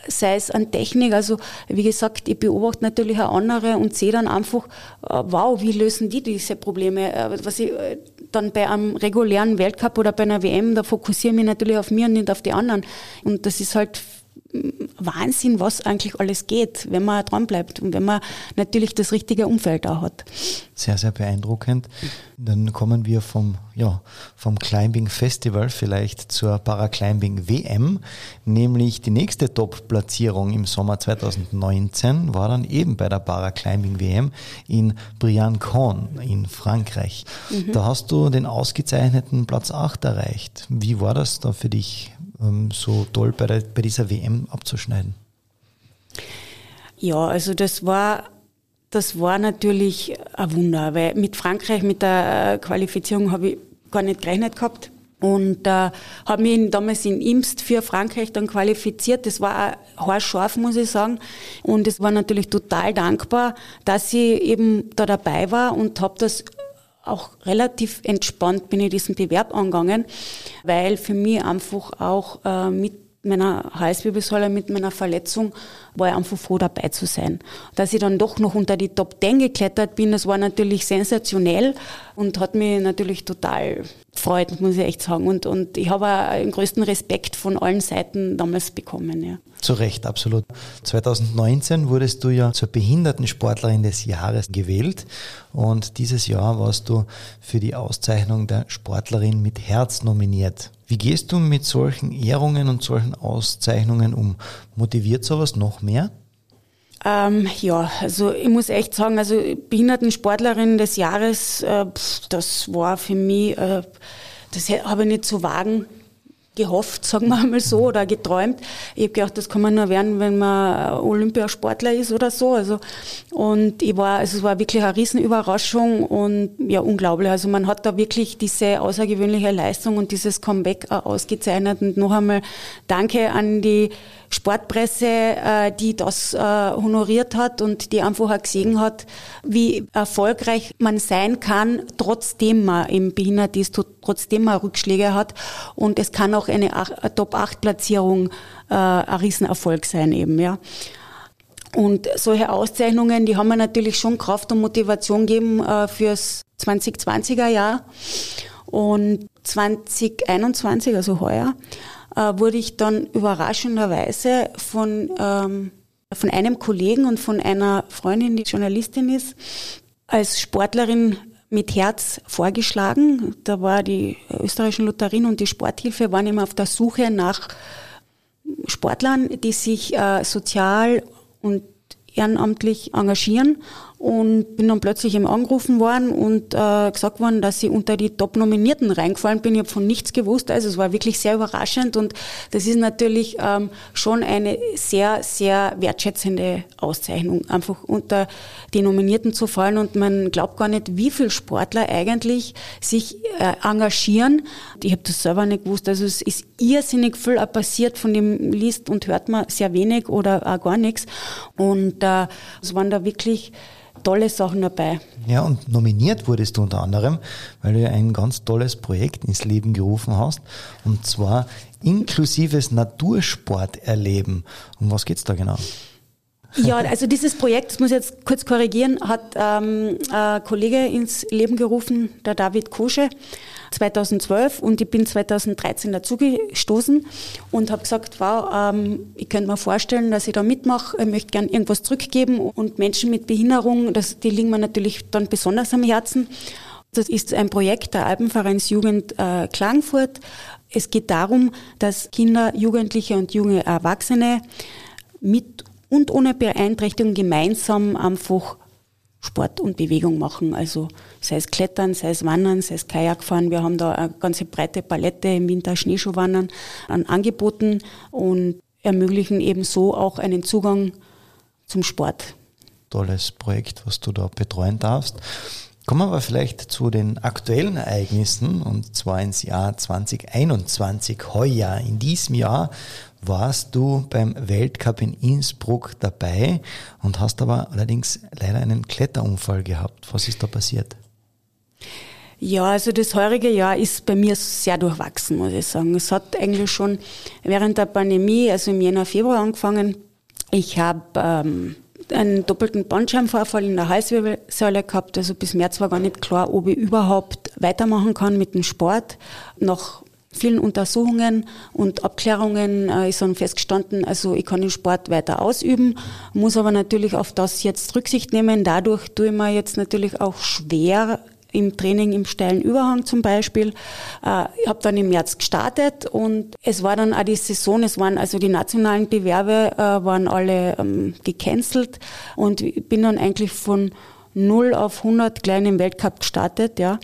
sei es an Technik. Also wie gesagt, ich beobachte natürlich auch andere und sehe dann einfach, äh, wow, wie lösen die diese Probleme? Äh, was ich äh, dann bei einem regulären Weltcup oder bei einer WM, da fokussiere ich mich natürlich auf mir und nicht auf die anderen. Und das ist halt Wahnsinn, was eigentlich alles geht, wenn man dran bleibt und wenn man natürlich das richtige Umfeld auch hat. Sehr, sehr beeindruckend. Dann kommen wir vom, ja, vom Climbing Festival vielleicht zur Paraclimbing WM, nämlich die nächste Top-Platzierung im Sommer 2019 war dann eben bei der Paraclimbing WM in Briançon in Frankreich. Mhm. Da hast du den ausgezeichneten Platz 8 erreicht. Wie war das da für dich? Ähm, so toll bei, der, bei dieser WM abzuschneiden? Ja, also das war das war natürlich ein Wunder, weil mit Frankreich, mit der Qualifizierung habe ich gar nicht gerechnet gehabt. Und äh, habe mich damals in Imst für Frankreich dann qualifiziert. Das war haarscharf, muss ich sagen. Und es war natürlich total dankbar, dass ich eben da dabei war und habe das auch relativ entspannt bin ich diesen Bewerb angegangen, weil für mich einfach auch äh, mit meiner Halswirbelsäule, mit meiner Verletzung, war ich einfach froh dabei zu sein. Dass ich dann doch noch unter die Top 10 geklettert bin, das war natürlich sensationell und hat mich natürlich total gefreut, muss ich echt sagen. Und, und ich habe auch den größten Respekt von allen Seiten damals bekommen. Ja. Zu Recht, absolut. 2019 wurdest du ja zur Behindertensportlerin des Jahres gewählt und dieses Jahr warst du für die Auszeichnung der Sportlerin mit Herz nominiert. Wie gehst du mit solchen Ehrungen und solchen Auszeichnungen um? Motiviert sowas noch mehr? Ähm, ja, also ich muss echt sagen, also Behindertensportlerin des Jahres, äh, das war für mich, äh, das habe ich nicht zu wagen gehofft, sagen wir mal so, oder geträumt. Ich habe gedacht, das kann man nur werden, wenn man Olympiasportler ist oder so. Also, und ich war, also es war wirklich eine Riesenüberraschung und ja, unglaublich. Also man hat da wirklich diese außergewöhnliche Leistung und dieses Comeback ausgezeichnet. Und noch einmal danke an die Sportpresse, äh, die das äh, honoriert hat und die einfach auch gesehen hat, wie erfolgreich man sein kann, trotzdem man eben behindert ist, trotzdem man Rückschläge hat. Und es kann auch eine, eine Top-8-Platzierung äh, ein Riesenerfolg sein eben, ja. Und solche Auszeichnungen, die haben mir natürlich schon Kraft und Motivation gegeben äh, fürs 2020er Jahr. Und 2021, also heuer, äh, wurde ich dann überraschenderweise von, ähm, von einem Kollegen und von einer Freundin, die Journalistin ist, als Sportlerin mit Herz vorgeschlagen. Da war die österreichischen Lotterien und die Sporthilfe waren immer auf der Suche nach Sportlern, die sich äh, sozial und ehrenamtlich engagieren und bin dann plötzlich eben angerufen worden und äh, gesagt worden, dass ich unter die Top-Nominierten reingefallen bin. Ich habe von nichts gewusst, also es war wirklich sehr überraschend und das ist natürlich ähm, schon eine sehr, sehr wertschätzende Auszeichnung, einfach unter die Nominierten zu fallen und man glaubt gar nicht, wie viele Sportler eigentlich sich äh, engagieren. Ich habe das selber nicht gewusst, also es ist irrsinnig viel passiert, von dem liest und hört man sehr wenig oder auch gar nichts und äh, es waren da wirklich tolle Sachen dabei. Ja, und nominiert wurdest du unter anderem, weil du ein ganz tolles Projekt ins Leben gerufen hast, und zwar inklusives Natursport erleben. Um was geht's da genau? Ja, also dieses Projekt, das muss ich jetzt kurz korrigieren, hat ähm, ein Kollege ins Leben gerufen, der David Kosche, 2012 und ich bin 2013 dazugestoßen und habe gesagt, wow, ähm, ich könnte mir vorstellen, dass ich da mitmache, ich möchte gerne irgendwas zurückgeben und Menschen mit Behinderung, das, die liegen mir natürlich dann besonders am Herzen. Das ist ein Projekt der Alpenvereinsjugend äh, Klagenfurt. Es geht darum, dass Kinder, Jugendliche und junge Erwachsene mit und ohne Beeinträchtigung gemeinsam einfach Sport und Bewegung machen. Also sei es Klettern, sei es Wandern, sei es Kajakfahren. Wir haben da eine ganze breite Palette im Winter Schneeschuhwandern an Angeboten und ermöglichen eben so auch einen Zugang zum Sport. Tolles Projekt, was du da betreuen darfst. Kommen wir vielleicht zu den aktuellen Ereignissen und zwar ins Jahr 2021, heuer. In diesem Jahr warst du beim Weltcup in Innsbruck dabei und hast aber allerdings leider einen Kletterunfall gehabt. Was ist da passiert? Ja, also das heurige Jahr ist bei mir sehr durchwachsen, muss ich sagen. Es hat eigentlich schon während der Pandemie, also im Jänner, Februar angefangen. Ich habe ähm, einen doppelten Bandscheibenvorfall in der Halswirbelsäule gehabt. Also bis März war gar nicht klar, ob ich überhaupt weitermachen kann mit dem Sport. Nach vielen Untersuchungen und Abklärungen äh, ist dann festgestanden, also ich kann den Sport weiter ausüben, muss aber natürlich auf das jetzt Rücksicht nehmen. Dadurch tue ich mir jetzt natürlich auch schwer im Training im steilen Überhang zum Beispiel. Äh, ich habe dann im März gestartet und es war dann auch die Saison, es waren also die nationalen Bewerbe äh, waren alle ähm, gecancelt und ich bin dann eigentlich von 0 auf 100 klein im Weltcup gestartet, ja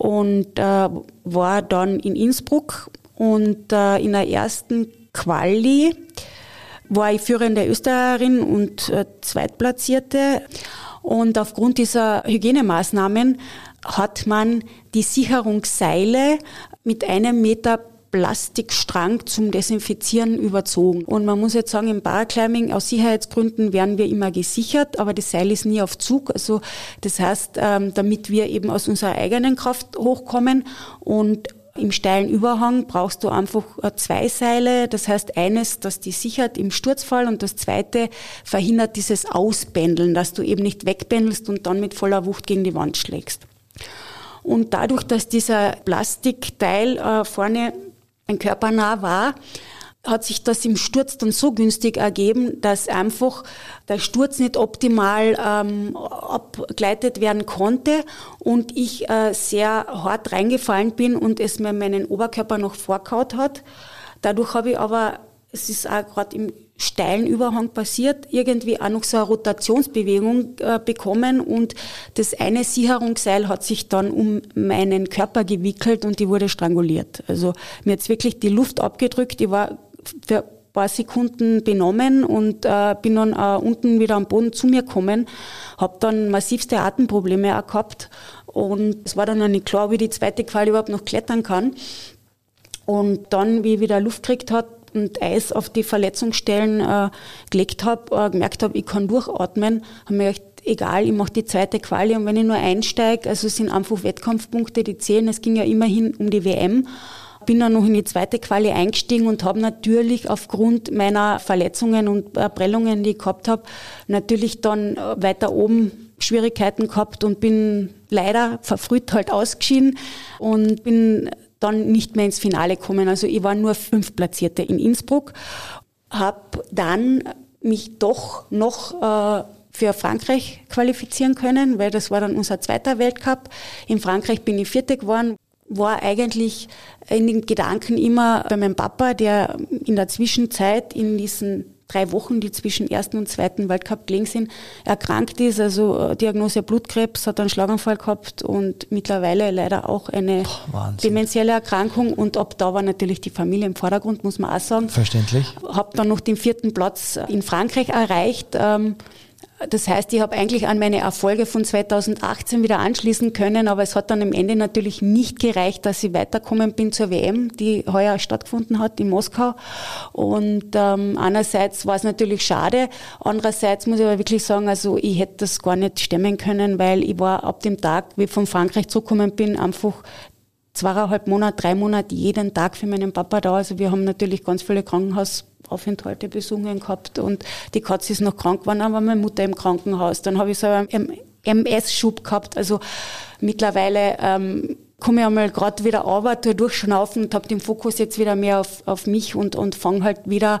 und äh, war dann in Innsbruck und äh, in der ersten Quali war ich führende Österreicherin und äh, Zweitplatzierte. Und aufgrund dieser Hygienemaßnahmen hat man die Sicherungsseile mit einem Meter Plastikstrang zum Desinfizieren überzogen. Und man muss jetzt sagen, im Paraclimbing aus Sicherheitsgründen werden wir immer gesichert, aber das Seil ist nie auf Zug. Also das heißt, ähm, damit wir eben aus unserer eigenen Kraft hochkommen und im steilen Überhang brauchst du einfach äh, zwei Seile. Das heißt, eines, das die sichert im Sturzfall und das zweite verhindert dieses Ausbändeln, dass du eben nicht wegbändelst und dann mit voller Wucht gegen die Wand schlägst. Und dadurch, dass dieser Plastikteil äh, vorne ein körpernah war, hat sich das im Sturz dann so günstig ergeben, dass einfach der Sturz nicht optimal ähm, abgleitet werden konnte und ich äh, sehr hart reingefallen bin und es mir meinen Oberkörper noch vorkaut hat. Dadurch habe ich aber, es ist auch gerade im steilen Überhang passiert, irgendwie auch noch so eine Rotationsbewegung äh, bekommen und das eine Sicherungsseil hat sich dann um meinen Körper gewickelt und die wurde stranguliert. Also mir hat wirklich die Luft abgedrückt, ich war für ein paar Sekunden benommen und äh, bin dann äh, unten wieder am Boden zu mir gekommen, habe dann massivste Atemprobleme auch gehabt und es war dann auch nicht klar, wie die zweite Quali überhaupt noch klettern kann. Und dann, wie ich wieder Luft gekriegt hat, und Eis auf die Verletzungsstellen äh, gelegt habe, äh, gemerkt habe, ich kann durchatmen, habe mir gedacht, egal, ich mache die zweite Quali und wenn ich nur einsteige, also es sind einfach Wettkampfpunkte, die zählen, es ging ja immerhin um die WM, bin dann noch in die zweite Quali eingestiegen und habe natürlich aufgrund meiner Verletzungen und Prellungen, die ich gehabt habe, natürlich dann äh, weiter oben Schwierigkeiten gehabt und bin leider verfrüht halt ausgeschieden und bin dann nicht mehr ins Finale kommen. Also ich war nur fünf Platzierte in Innsbruck, habe dann mich doch noch äh, für Frankreich qualifizieren können, weil das war dann unser zweiter Weltcup. In Frankreich bin ich Vierte geworden, war eigentlich in den Gedanken immer bei meinem Papa, der in der Zwischenzeit in diesen drei Wochen, die zwischen ersten und zweiten Weltcup gelegen sind, erkrankt ist. Also äh, Diagnose Blutkrebs, hat einen Schlaganfall gehabt und mittlerweile leider auch eine Boah, dementielle Erkrankung. Und ab da war natürlich die Familie im Vordergrund, muss man auch sagen. Verständlich. Hab dann noch den vierten Platz in Frankreich erreicht. Ähm, das heißt, ich habe eigentlich an meine Erfolge von 2018 wieder anschließen können, aber es hat dann am Ende natürlich nicht gereicht, dass ich weiterkommen bin zur WM, die heuer stattgefunden hat in Moskau. Und ähm, einerseits war es natürlich schade, andererseits muss ich aber wirklich sagen, also ich hätte das gar nicht stemmen können, weil ich war ab dem Tag, wie ich von Frankreich zurückgekommen bin, einfach zweieinhalb Monate, drei Monate jeden Tag für meinen Papa da. Also wir haben natürlich ganz viele Krankenhausaufenthalte besungen gehabt und die Katze ist noch krank geworden, aber meine Mutter im Krankenhaus. Dann habe ich so einen MS-Schub gehabt. Also mittlerweile ähm, komme ich einmal gerade wieder runter, durchschnaufen und habe den Fokus jetzt wieder mehr auf, auf mich und, und fange halt wieder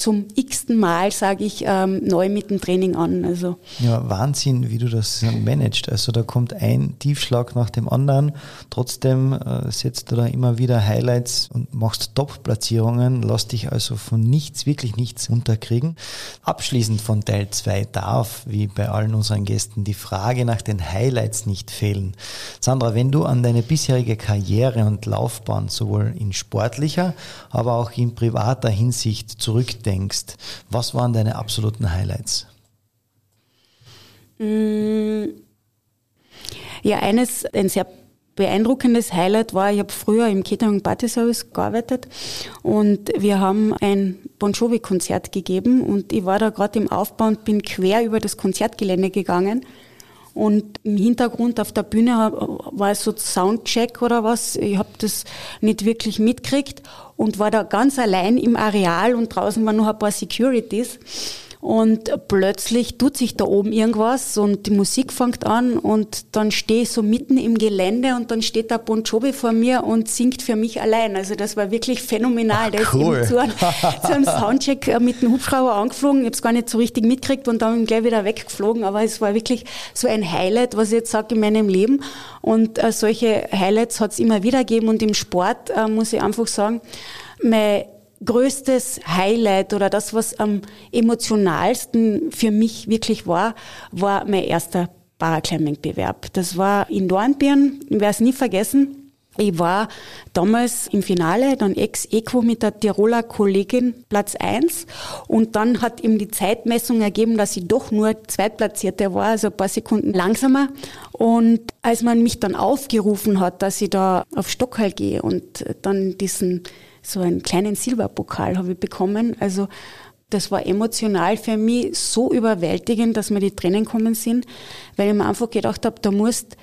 zum x-ten Mal, sage ich, ähm, neu mit dem Training an. Also. Ja, Wahnsinn, wie du das managst. Also da kommt ein Tiefschlag nach dem anderen. Trotzdem äh, setzt du da immer wieder Highlights und machst Top-Platzierungen, lass dich also von nichts, wirklich nichts unterkriegen. Abschließend von Teil 2 darf, wie bei allen unseren Gästen, die Frage nach den Highlights nicht fehlen. Sandra, wenn du an deine bisherige Karriere und Laufbahn sowohl in sportlicher, aber auch in privater Hinsicht zurückdenkst, zurückdenkst, was waren deine absoluten Highlights? Mm. Ja, eines, ein sehr beeindruckendes Highlight war, ich habe früher im Catering Party Service gearbeitet und wir haben ein Bon Jovi Konzert gegeben und ich war da gerade im Aufbau und bin quer über das Konzertgelände gegangen und im Hintergrund auf der Bühne war es so Soundcheck oder was. Ich habe das nicht wirklich mitgekriegt und war da ganz allein im Areal und draußen waren noch ein paar Securities. Und plötzlich tut sich da oben irgendwas und die Musik fängt an und dann stehe ich so mitten im Gelände und dann steht der Bon Jovi vor mir und singt für mich allein. Also das war wirklich phänomenal. Ach, der cool. ist eben zu, einem, zu einem Soundcheck äh, mit dem Hubschrauber angeflogen. Ich habe es gar nicht so richtig mitgekriegt und dann gleich wieder weggeflogen. Aber es war wirklich so ein Highlight, was ich jetzt sage in meinem Leben. Und äh, solche Highlights hat es immer wieder gegeben. Und im Sport äh, muss ich einfach sagen, mein größtes Highlight oder das, was am emotionalsten für mich wirklich war, war mein erster Paraclimbing-Bewerb. Das war in Dornbirn, ich werde es nie vergessen. Ich war damals im Finale, dann ex-equo mit der Tiroler Kollegin Platz eins und dann hat ihm die Zeitmessung ergeben, dass ich doch nur Zweitplatzierte war, also ein paar Sekunden langsamer. Und als man mich dann aufgerufen hat, dass ich da auf Stockhall gehe und dann diesen so einen kleinen Silberpokal habe ich bekommen. Also das war emotional für mich so überwältigend, dass mir die Tränen kommen sind, weil ich mir einfach gedacht habe, da musst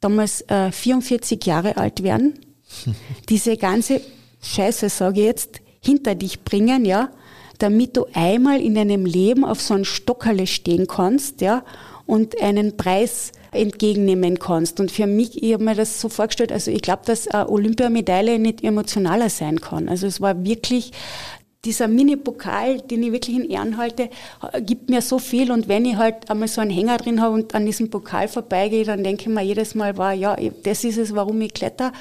damals äh, 44 Jahre alt werden, diese ganze Scheiße, sage ich jetzt, hinter dich bringen, ja, damit du einmal in deinem Leben auf so einem Stockerle stehen kannst, ja, und einen Preis entgegennehmen kannst. Und für mich, ich habe mir das so vorgestellt, also ich glaube, dass eine Olympiamedaille nicht emotionaler sein kann. Also es war wirklich dieser Mini-Pokal, den ich wirklich in Ehren halte, gibt mir so viel. Und wenn ich halt einmal so einen Hänger drin habe und an diesem Pokal vorbeigehe, dann denke ich mir jedes Mal, war, ja, das ist es, warum ich kletter.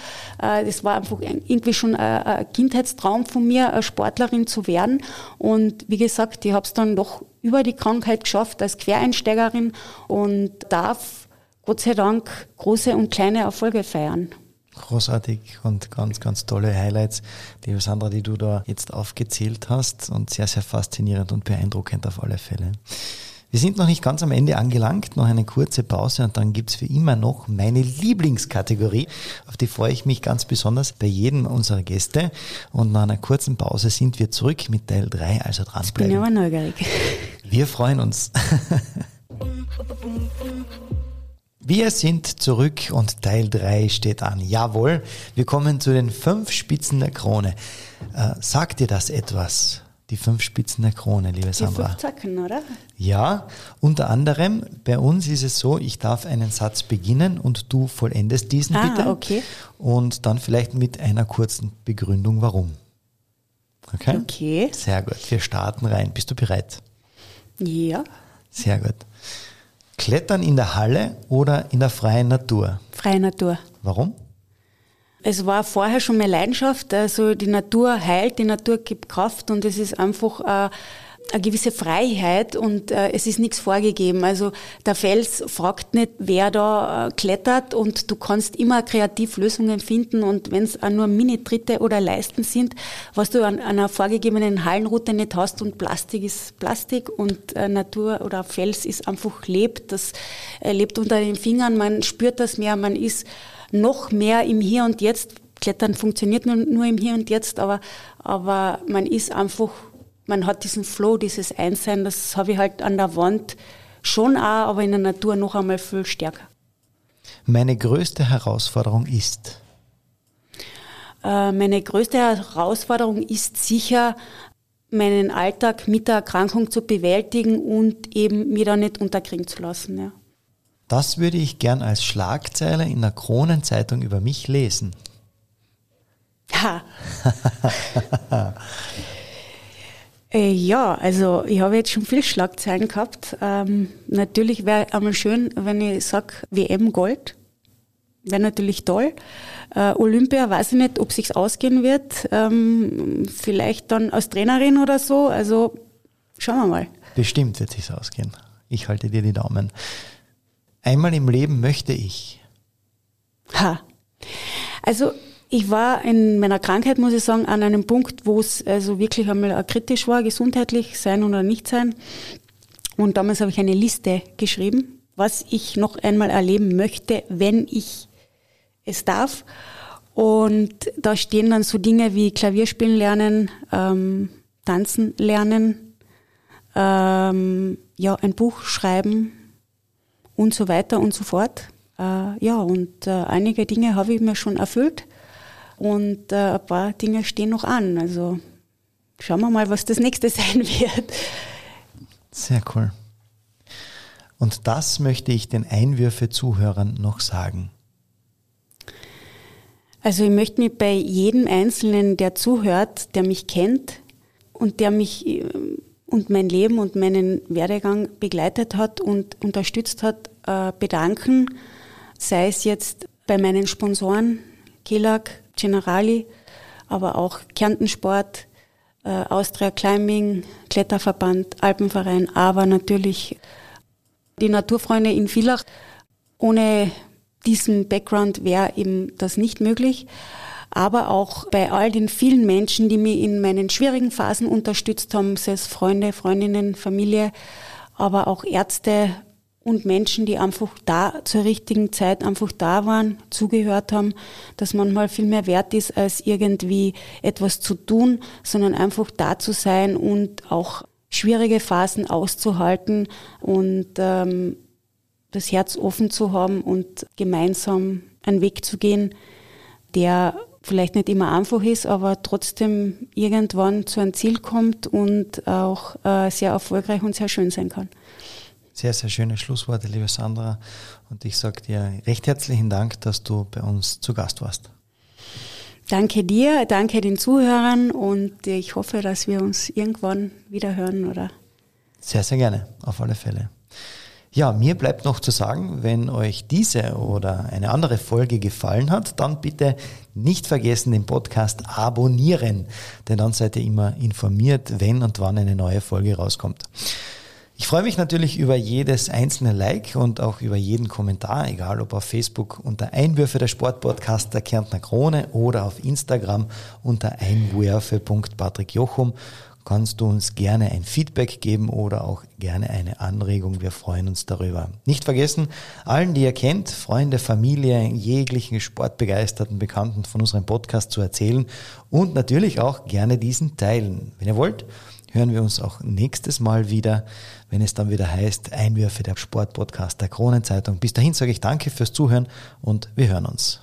Äh, das war einfach irgendwie schon ein Kindheitstraum von mir, eine Sportlerin zu werden. Und wie gesagt, ich habe es dann doch über die Krankheit geschafft als Quereinsteigerin und darf Gott sei Dank große und kleine Erfolge feiern. Großartig und ganz, ganz tolle Highlights, liebe Sandra, die du da jetzt aufgezählt hast und sehr, sehr faszinierend und beeindruckend auf alle Fälle. Wir sind noch nicht ganz am Ende angelangt, noch eine kurze Pause und dann gibt's wie immer noch meine Lieblingskategorie, auf die freue ich mich ganz besonders bei jedem unserer Gäste. Und nach einer kurzen Pause sind wir zurück mit Teil 3, also dranbleiben. Ich bin aber neugierig. Wir freuen uns. Wir sind zurück und Teil 3 steht an. Jawohl, wir kommen zu den fünf Spitzen der Krone. Äh, sagt dir das etwas? Die fünf Spitzen der Krone, liebe Sandra. Die fünf Zacken, oder? Ja, unter anderem, bei uns ist es so, ich darf einen Satz beginnen und du vollendest diesen ah, bitte. okay. Und dann vielleicht mit einer kurzen Begründung, warum. Okay? Okay. Sehr gut, wir starten rein. Bist du bereit? Ja. Sehr gut. Klettern in der Halle oder in der freien Natur? Freie Natur. Warum? Es war vorher schon meine Leidenschaft. Also die Natur heilt, die Natur gibt Kraft und es ist einfach äh, eine gewisse Freiheit und äh, es ist nichts vorgegeben. Also der Fels fragt nicht, wer da äh, klettert und du kannst immer kreativ Lösungen finden und wenn es nur Mini-Tritte oder Leisten sind, was du an, einer vorgegebenen Hallenroute nicht hast und Plastik ist Plastik und äh, Natur oder Fels ist einfach lebt, das äh, lebt unter den Fingern, man spürt das mehr, man ist noch mehr im Hier und Jetzt. Klettern funktioniert nur, nur im Hier und Jetzt, aber, aber man ist einfach man hat diesen Flow, dieses Einssein, das habe ich halt an der Wand schon auch, aber in der Natur noch einmal viel stärker. Meine größte Herausforderung ist? Äh, meine größte Herausforderung ist sicher, meinen Alltag mit der Erkrankung zu bewältigen und eben mir da nicht unterkriegen zu lassen. Ja. Das würde ich gern als Schlagzeile in der Kronenzeitung über mich lesen. Ha. Äh, ja, also ich habe jetzt schon viel Schlagzeilen gehabt. Ähm, natürlich wäre einmal schön, wenn ich sage WM Gold. Wäre natürlich toll. Äh, Olympia weiß ich nicht, ob sich's ausgehen wird. Ähm, vielleicht dann als Trainerin oder so. Also schauen wir mal. Bestimmt wird sich's ausgehen. Ich halte dir die Daumen. Einmal im Leben möchte ich. Ha. Also ich war in meiner Krankheit, muss ich sagen, an einem Punkt, wo es also wirklich einmal kritisch war, gesundheitlich sein oder nicht sein. Und damals habe ich eine Liste geschrieben, was ich noch einmal erleben möchte, wenn ich es darf. Und da stehen dann so Dinge wie Klavierspielen lernen, ähm, tanzen lernen, ähm, ja, ein Buch schreiben und so weiter und so fort. Äh, ja, und äh, einige Dinge habe ich mir schon erfüllt und äh, ein paar Dinge stehen noch an. Also schauen wir mal, was das nächste sein wird. Sehr cool. Und das möchte ich den Einwürfe-Zuhörern noch sagen. Also ich möchte mich bei jedem Einzelnen, der zuhört, der mich kennt und der mich äh, und mein Leben und meinen Werdegang begleitet hat und unterstützt hat, äh, bedanken. Sei es jetzt bei meinen Sponsoren, Kelag, Generali, aber auch Kärntensport, äh, Austria Climbing, Kletterverband, Alpenverein, aber natürlich die Naturfreunde in Villach. Ohne diesen Background wäre eben das nicht möglich. Aber auch bei all den vielen Menschen, die mich in meinen schwierigen Phasen unterstützt haben, sei es Freunde, Freundinnen, Familie, aber auch Ärzte, und Menschen, die einfach da zur richtigen Zeit einfach da waren, zugehört haben, dass manchmal viel mehr wert ist, als irgendwie etwas zu tun, sondern einfach da zu sein und auch schwierige Phasen auszuhalten und ähm, das Herz offen zu haben und gemeinsam einen Weg zu gehen, der vielleicht nicht immer einfach ist, aber trotzdem irgendwann zu einem Ziel kommt und auch äh, sehr erfolgreich und sehr schön sein kann. Sehr, sehr schöne Schlussworte, liebe Sandra. Und ich sage dir recht herzlichen Dank, dass du bei uns zu Gast warst. Danke dir, danke den Zuhörern und ich hoffe, dass wir uns irgendwann wieder hören, oder? Sehr, sehr gerne, auf alle Fälle. Ja, mir bleibt noch zu sagen, wenn euch diese oder eine andere Folge gefallen hat, dann bitte nicht vergessen, den Podcast abonnieren, denn dann seid ihr immer informiert, wenn und wann eine neue Folge rauskommt. Ich freue mich natürlich über jedes einzelne Like und auch über jeden Kommentar, egal ob auf Facebook unter Einwürfe der Sportpodcast der Kärntner Krone oder auf Instagram unter einwürfe.patrickjochum kannst du uns gerne ein Feedback geben oder auch gerne eine Anregung. Wir freuen uns darüber. Nicht vergessen, allen, die ihr kennt, Freunde, Familie, jeglichen sportbegeisterten Bekannten von unserem Podcast zu erzählen und natürlich auch gerne diesen teilen. Wenn ihr wollt, hören wir uns auch nächstes Mal wieder, wenn es dann wieder heißt Einwürfe der Sportpodcast der Kronenzeitung. Bis dahin sage ich danke fürs Zuhören und wir hören uns.